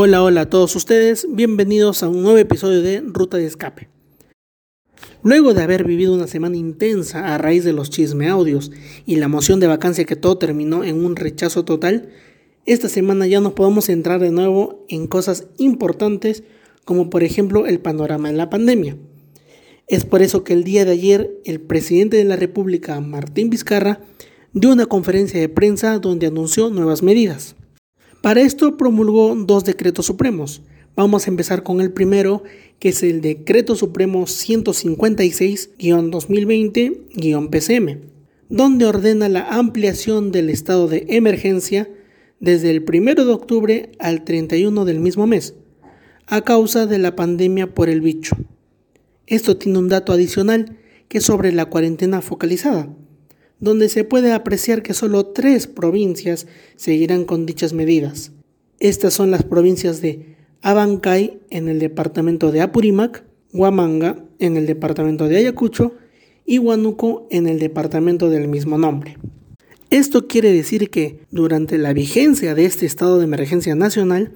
Hola, hola a todos ustedes, bienvenidos a un nuevo episodio de Ruta de Escape. Luego de haber vivido una semana intensa a raíz de los chisme audios y la moción de vacancia que todo terminó en un rechazo total, esta semana ya nos podemos entrar de nuevo en cosas importantes como por ejemplo el panorama de la pandemia. Es por eso que el día de ayer el presidente de la República, Martín Vizcarra, dio una conferencia de prensa donde anunció nuevas medidas. Para esto promulgó dos decretos supremos. Vamos a empezar con el primero, que es el Decreto Supremo 156-2020-PCM, donde ordena la ampliación del estado de emergencia desde el 1 de octubre al 31 del mismo mes, a causa de la pandemia por el bicho. Esto tiene un dato adicional que es sobre la cuarentena focalizada donde se puede apreciar que solo tres provincias seguirán con dichas medidas. Estas son las provincias de Abancay en el departamento de Apurímac, Huamanga en el departamento de Ayacucho y Huánuco en el departamento del mismo nombre. Esto quiere decir que durante la vigencia de este estado de emergencia nacional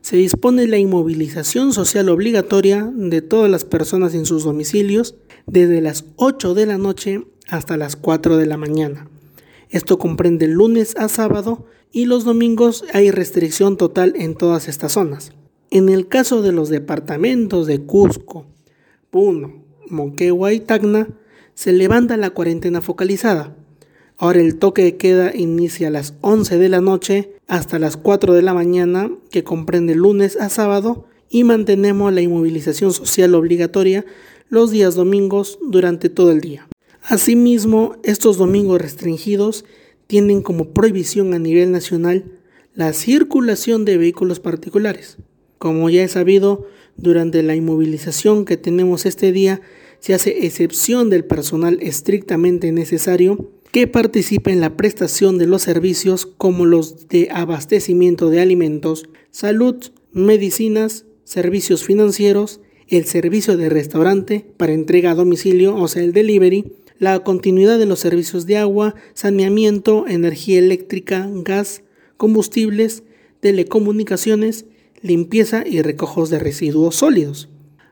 se dispone la inmovilización social obligatoria de todas las personas en sus domicilios desde las 8 de la noche hasta las 4 de la mañana. Esto comprende lunes a sábado y los domingos hay restricción total en todas estas zonas. En el caso de los departamentos de Cusco, Puno, Moquegua y Tacna, se levanta la cuarentena focalizada. Ahora el toque de queda inicia a las 11 de la noche hasta las 4 de la mañana, que comprende lunes a sábado, y mantenemos la inmovilización social obligatoria los días domingos durante todo el día. Asimismo, estos domingos restringidos tienen como prohibición a nivel nacional la circulación de vehículos particulares. Como ya he sabido, durante la inmovilización que tenemos este día, se hace excepción del personal estrictamente necesario que participe en la prestación de los servicios como los de abastecimiento de alimentos, salud, medicinas, servicios financieros, el servicio de restaurante para entrega a domicilio, o sea, el delivery, la continuidad de los servicios de agua, saneamiento, energía eléctrica, gas, combustibles, telecomunicaciones, limpieza y recojos de residuos sólidos.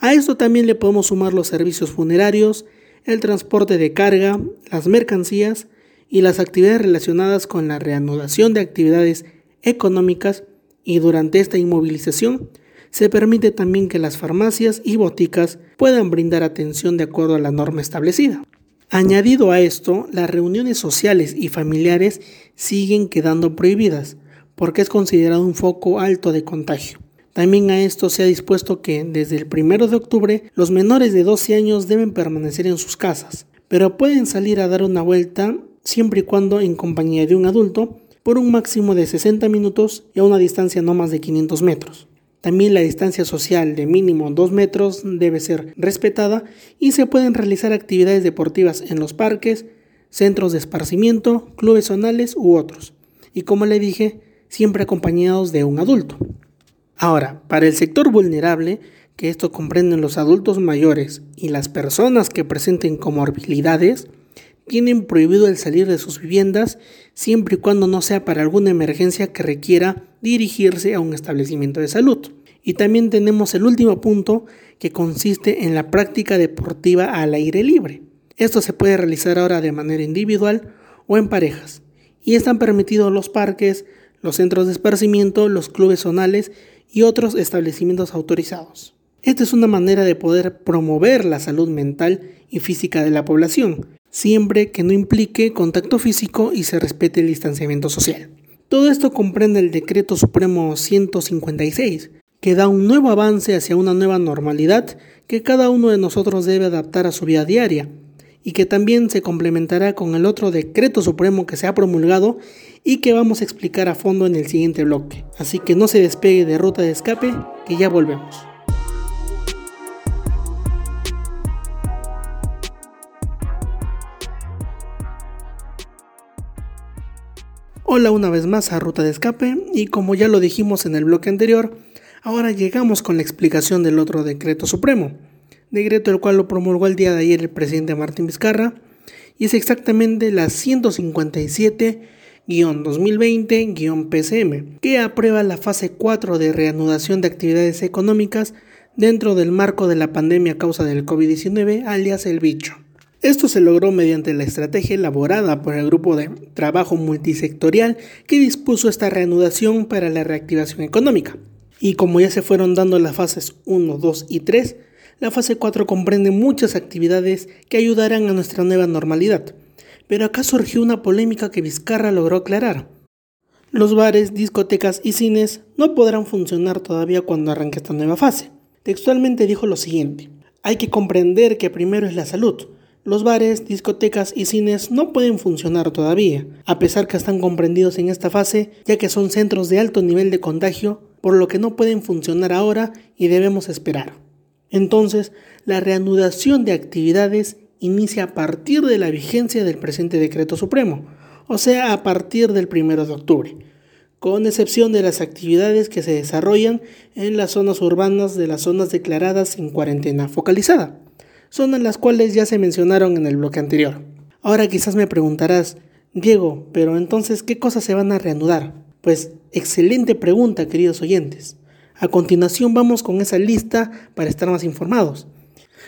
A esto también le podemos sumar los servicios funerarios, el transporte de carga, las mercancías y las actividades relacionadas con la reanudación de actividades económicas y durante esta inmovilización se permite también que las farmacias y boticas puedan brindar atención de acuerdo a la norma establecida. Añadido a esto, las reuniones sociales y familiares siguen quedando prohibidas porque es considerado un foco alto de contagio. También a esto se ha dispuesto que desde el 1 de octubre los menores de 12 años deben permanecer en sus casas, pero pueden salir a dar una vuelta siempre y cuando en compañía de un adulto por un máximo de 60 minutos y a una distancia no más de 500 metros. También la distancia social de mínimo 2 metros debe ser respetada y se pueden realizar actividades deportivas en los parques, centros de esparcimiento, clubes zonales u otros. Y como le dije, siempre acompañados de un adulto. Ahora, para el sector vulnerable, que esto comprenden los adultos mayores y las personas que presenten comorbilidades, tienen prohibido el salir de sus viviendas siempre y cuando no sea para alguna emergencia que requiera dirigirse a un establecimiento de salud. Y también tenemos el último punto que consiste en la práctica deportiva al aire libre. Esto se puede realizar ahora de manera individual o en parejas. Y están permitidos los parques, los centros de esparcimiento, los clubes zonales y otros establecimientos autorizados. Esta es una manera de poder promover la salud mental y física de la población, siempre que no implique contacto físico y se respete el distanciamiento social. Todo esto comprende el Decreto Supremo 156, que da un nuevo avance hacia una nueva normalidad que cada uno de nosotros debe adaptar a su vida diaria, y que también se complementará con el otro Decreto Supremo que se ha promulgado y que vamos a explicar a fondo en el siguiente bloque. Así que no se despegue de ruta de escape, que ya volvemos. Hola una vez más a Ruta de Escape y como ya lo dijimos en el bloque anterior, ahora llegamos con la explicación del otro decreto supremo, decreto el cual lo promulgó el día de ayer el presidente Martín Vizcarra y es exactamente la 157 2020-PCM, que aprueba la fase 4 de reanudación de actividades económicas dentro del marco de la pandemia a causa del COVID-19, alias el bicho. Esto se logró mediante la estrategia elaborada por el grupo de trabajo multisectorial que dispuso esta reanudación para la reactivación económica. Y como ya se fueron dando las fases 1, 2 y 3, la fase 4 comprende muchas actividades que ayudarán a nuestra nueva normalidad. Pero acá surgió una polémica que Vizcarra logró aclarar. Los bares, discotecas y cines no podrán funcionar todavía cuando arranque esta nueva fase. Textualmente dijo lo siguiente, hay que comprender que primero es la salud. Los bares, discotecas y cines no pueden funcionar todavía, a pesar que están comprendidos en esta fase, ya que son centros de alto nivel de contagio, por lo que no pueden funcionar ahora y debemos esperar. Entonces, la reanudación de actividades inicia a partir de la vigencia del presente decreto supremo, o sea, a partir del 1 de octubre con excepción de las actividades que se desarrollan en las zonas urbanas de las zonas declaradas en cuarentena focalizada, zonas las cuales ya se mencionaron en el bloque anterior. Ahora quizás me preguntarás, Diego, pero entonces, ¿qué cosas se van a reanudar? Pues excelente pregunta, queridos oyentes. A continuación vamos con esa lista para estar más informados.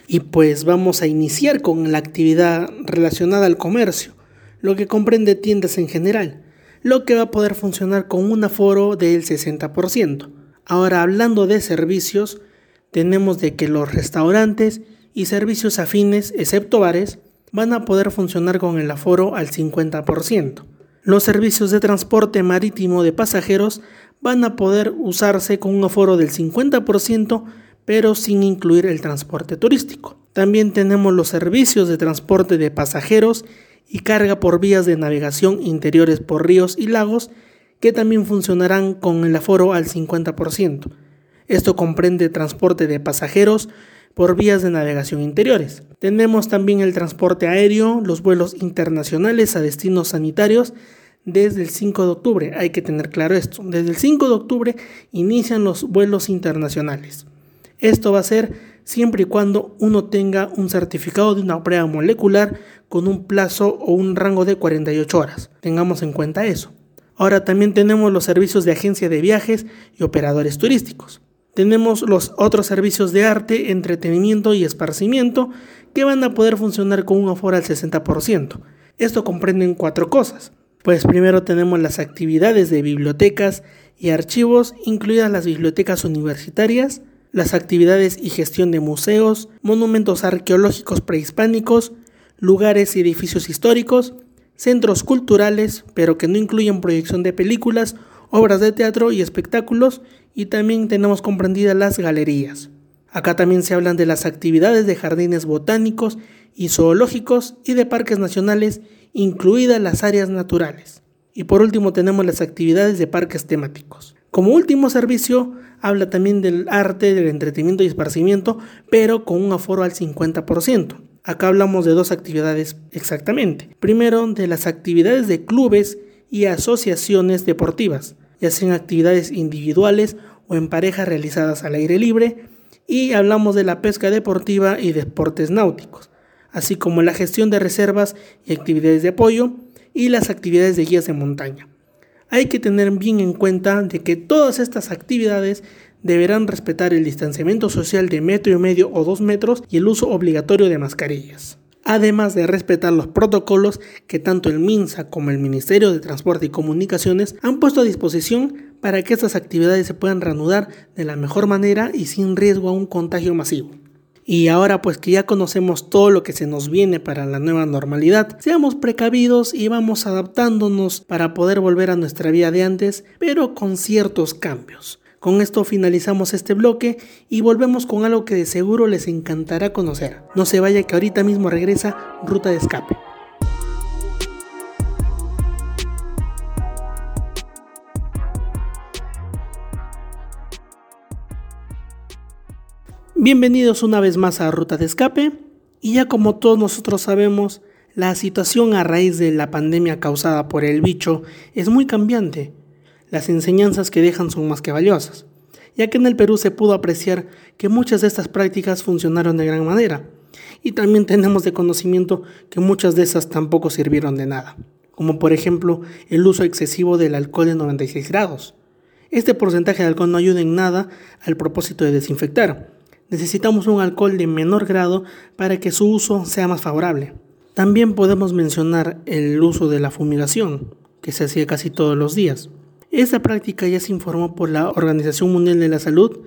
Y pues vamos a iniciar con la actividad relacionada al comercio, lo que comprende tiendas en general lo que va a poder funcionar con un aforo del 60%. Ahora hablando de servicios, tenemos de que los restaurantes y servicios afines, excepto bares, van a poder funcionar con el aforo al 50%. Los servicios de transporte marítimo de pasajeros van a poder usarse con un aforo del 50%, pero sin incluir el transporte turístico. También tenemos los servicios de transporte de pasajeros y carga por vías de navegación interiores por ríos y lagos que también funcionarán con el aforo al 50%. Esto comprende transporte de pasajeros por vías de navegación interiores. Tenemos también el transporte aéreo, los vuelos internacionales a destinos sanitarios desde el 5 de octubre. Hay que tener claro esto. Desde el 5 de octubre inician los vuelos internacionales. Esto va a ser siempre y cuando uno tenga un certificado de una prueba molecular con un plazo o un rango de 48 horas. Tengamos en cuenta eso. Ahora también tenemos los servicios de agencia de viajes y operadores turísticos. Tenemos los otros servicios de arte, entretenimiento y esparcimiento que van a poder funcionar con un aforo al 60%. Esto comprende cuatro cosas. Pues primero tenemos las actividades de bibliotecas y archivos, incluidas las bibliotecas universitarias, las actividades y gestión de museos, monumentos arqueológicos prehispánicos, lugares y edificios históricos, centros culturales, pero que no incluyen proyección de películas, obras de teatro y espectáculos, y también tenemos comprendidas las galerías. Acá también se hablan de las actividades de jardines botánicos y zoológicos y de parques nacionales, incluidas las áreas naturales. Y por último tenemos las actividades de parques temáticos. Como último servicio, habla también del arte, del entretenimiento y esparcimiento, pero con un aforo al 50%. Acá hablamos de dos actividades exactamente. Primero, de las actividades de clubes y asociaciones deportivas, ya sean actividades individuales o en pareja realizadas al aire libre. Y hablamos de la pesca deportiva y deportes náuticos, así como la gestión de reservas y actividades de apoyo y las actividades de guías de montaña. Hay que tener bien en cuenta de que todas estas actividades deberán respetar el distanciamiento social de metro y medio o dos metros y el uso obligatorio de mascarillas. Además de respetar los protocolos que tanto el MINSA como el Ministerio de Transporte y Comunicaciones han puesto a disposición para que estas actividades se puedan reanudar de la mejor manera y sin riesgo a un contagio masivo. Y ahora pues que ya conocemos todo lo que se nos viene para la nueva normalidad, seamos precavidos y vamos adaptándonos para poder volver a nuestra vida de antes, pero con ciertos cambios. Con esto finalizamos este bloque y volvemos con algo que de seguro les encantará conocer. No se vaya que ahorita mismo regresa Ruta de Escape. Bienvenidos una vez más a Ruta de Escape y ya como todos nosotros sabemos, la situación a raíz de la pandemia causada por el bicho es muy cambiante las enseñanzas que dejan son más que valiosas, ya que en el Perú se pudo apreciar que muchas de estas prácticas funcionaron de gran manera, y también tenemos de conocimiento que muchas de esas tampoco sirvieron de nada, como por ejemplo el uso excesivo del alcohol de 96 grados. Este porcentaje de alcohol no ayuda en nada al propósito de desinfectar. Necesitamos un alcohol de menor grado para que su uso sea más favorable. También podemos mencionar el uso de la fumigación, que se hacía casi todos los días. Esta práctica ya se informó por la Organización Mundial de la Salud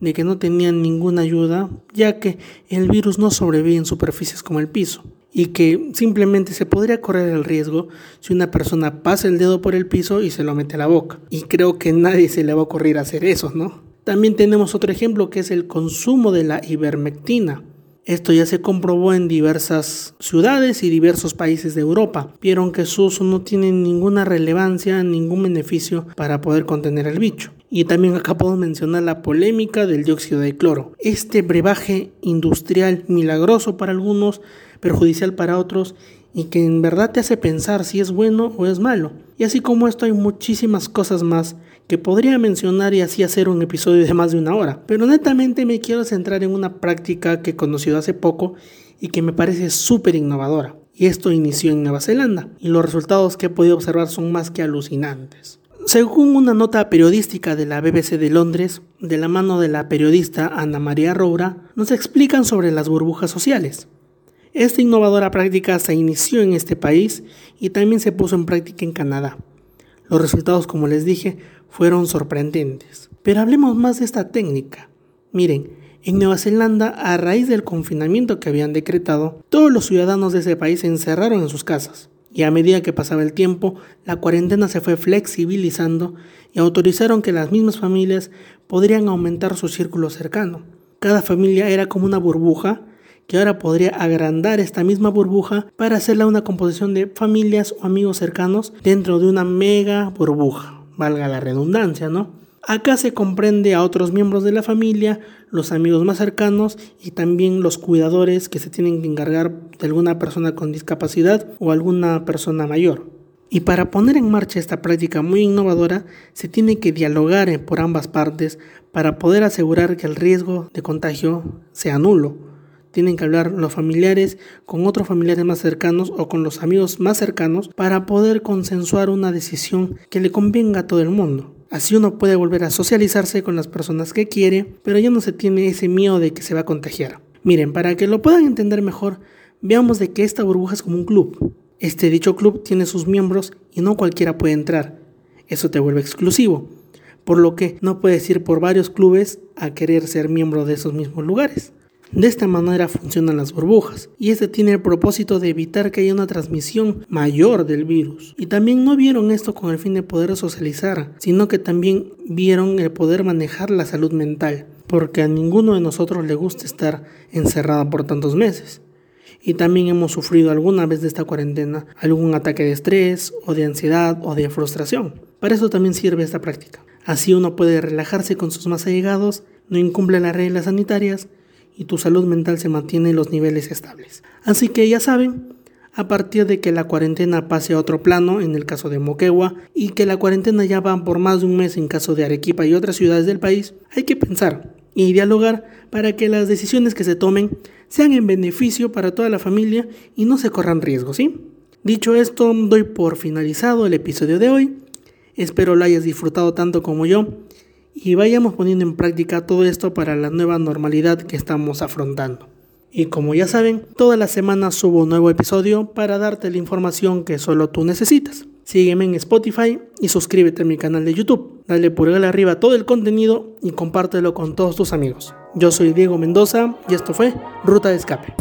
de que no tenían ninguna ayuda, ya que el virus no sobrevive en superficies como el piso, y que simplemente se podría correr el riesgo si una persona pasa el dedo por el piso y se lo mete a la boca. Y creo que nadie se le va a ocurrir hacer eso, ¿no? También tenemos otro ejemplo que es el consumo de la ivermectina. Esto ya se comprobó en diversas ciudades y diversos países de Europa. Vieron que su uso no tiene ninguna relevancia, ningún beneficio para poder contener el bicho. Y también acá puedo mencionar la polémica del dióxido de cloro. Este brebaje industrial milagroso para algunos, perjudicial para otros y que en verdad te hace pensar si es bueno o es malo. Y así como esto hay muchísimas cosas más que podría mencionar y así hacer un episodio de más de una hora. Pero netamente me quiero centrar en una práctica que he conocido hace poco y que me parece súper innovadora. Y esto inició en Nueva Zelanda y los resultados que he podido observar son más que alucinantes. Según una nota periodística de la BBC de Londres, de la mano de la periodista Ana María Roura, nos explican sobre las burbujas sociales. Esta innovadora práctica se inició en este país y también se puso en práctica en Canadá. Los resultados, como les dije, fueron sorprendentes. Pero hablemos más de esta técnica. Miren, en Nueva Zelanda, a raíz del confinamiento que habían decretado, todos los ciudadanos de ese país se encerraron en sus casas. Y a medida que pasaba el tiempo, la cuarentena se fue flexibilizando y autorizaron que las mismas familias podrían aumentar su círculo cercano. Cada familia era como una burbuja que ahora podría agrandar esta misma burbuja para hacerla una composición de familias o amigos cercanos dentro de una mega burbuja valga la redundancia, ¿no? Acá se comprende a otros miembros de la familia, los amigos más cercanos y también los cuidadores que se tienen que encargar de alguna persona con discapacidad o alguna persona mayor. Y para poner en marcha esta práctica muy innovadora, se tiene que dialogar por ambas partes para poder asegurar que el riesgo de contagio sea nulo. Tienen que hablar los familiares con otros familiares más cercanos o con los amigos más cercanos para poder consensuar una decisión que le convenga a todo el mundo. Así uno puede volver a socializarse con las personas que quiere, pero ya no se tiene ese miedo de que se va a contagiar. Miren, para que lo puedan entender mejor, veamos de que esta burbuja es como un club. Este dicho club tiene sus miembros y no cualquiera puede entrar. Eso te vuelve exclusivo, por lo que no puedes ir por varios clubes a querer ser miembro de esos mismos lugares. De esta manera funcionan las burbujas y este tiene el propósito de evitar que haya una transmisión mayor del virus. Y también no vieron esto con el fin de poder socializar, sino que también vieron el poder manejar la salud mental, porque a ninguno de nosotros le gusta estar encerrado por tantos meses. Y también hemos sufrido alguna vez de esta cuarentena algún ataque de estrés o de ansiedad o de frustración. Para eso también sirve esta práctica. Así uno puede relajarse con sus más allegados, no incumple las reglas sanitarias y tu salud mental se mantiene en los niveles estables. Así que ya saben, a partir de que la cuarentena pase a otro plano en el caso de Moquegua y que la cuarentena ya va por más de un mes en caso de Arequipa y otras ciudades del país, hay que pensar y dialogar para que las decisiones que se tomen sean en beneficio para toda la familia y no se corran riesgos, ¿sí? Dicho esto, doy por finalizado el episodio de hoy. Espero lo hayas disfrutado tanto como yo y vayamos poniendo en práctica todo esto para la nueva normalidad que estamos afrontando. Y como ya saben, todas las semanas subo un nuevo episodio para darte la información que solo tú necesitas. Sígueme en Spotify y suscríbete a mi canal de YouTube. Dale pulgar arriba a todo el contenido y compártelo con todos tus amigos. Yo soy Diego Mendoza y esto fue Ruta de Escape.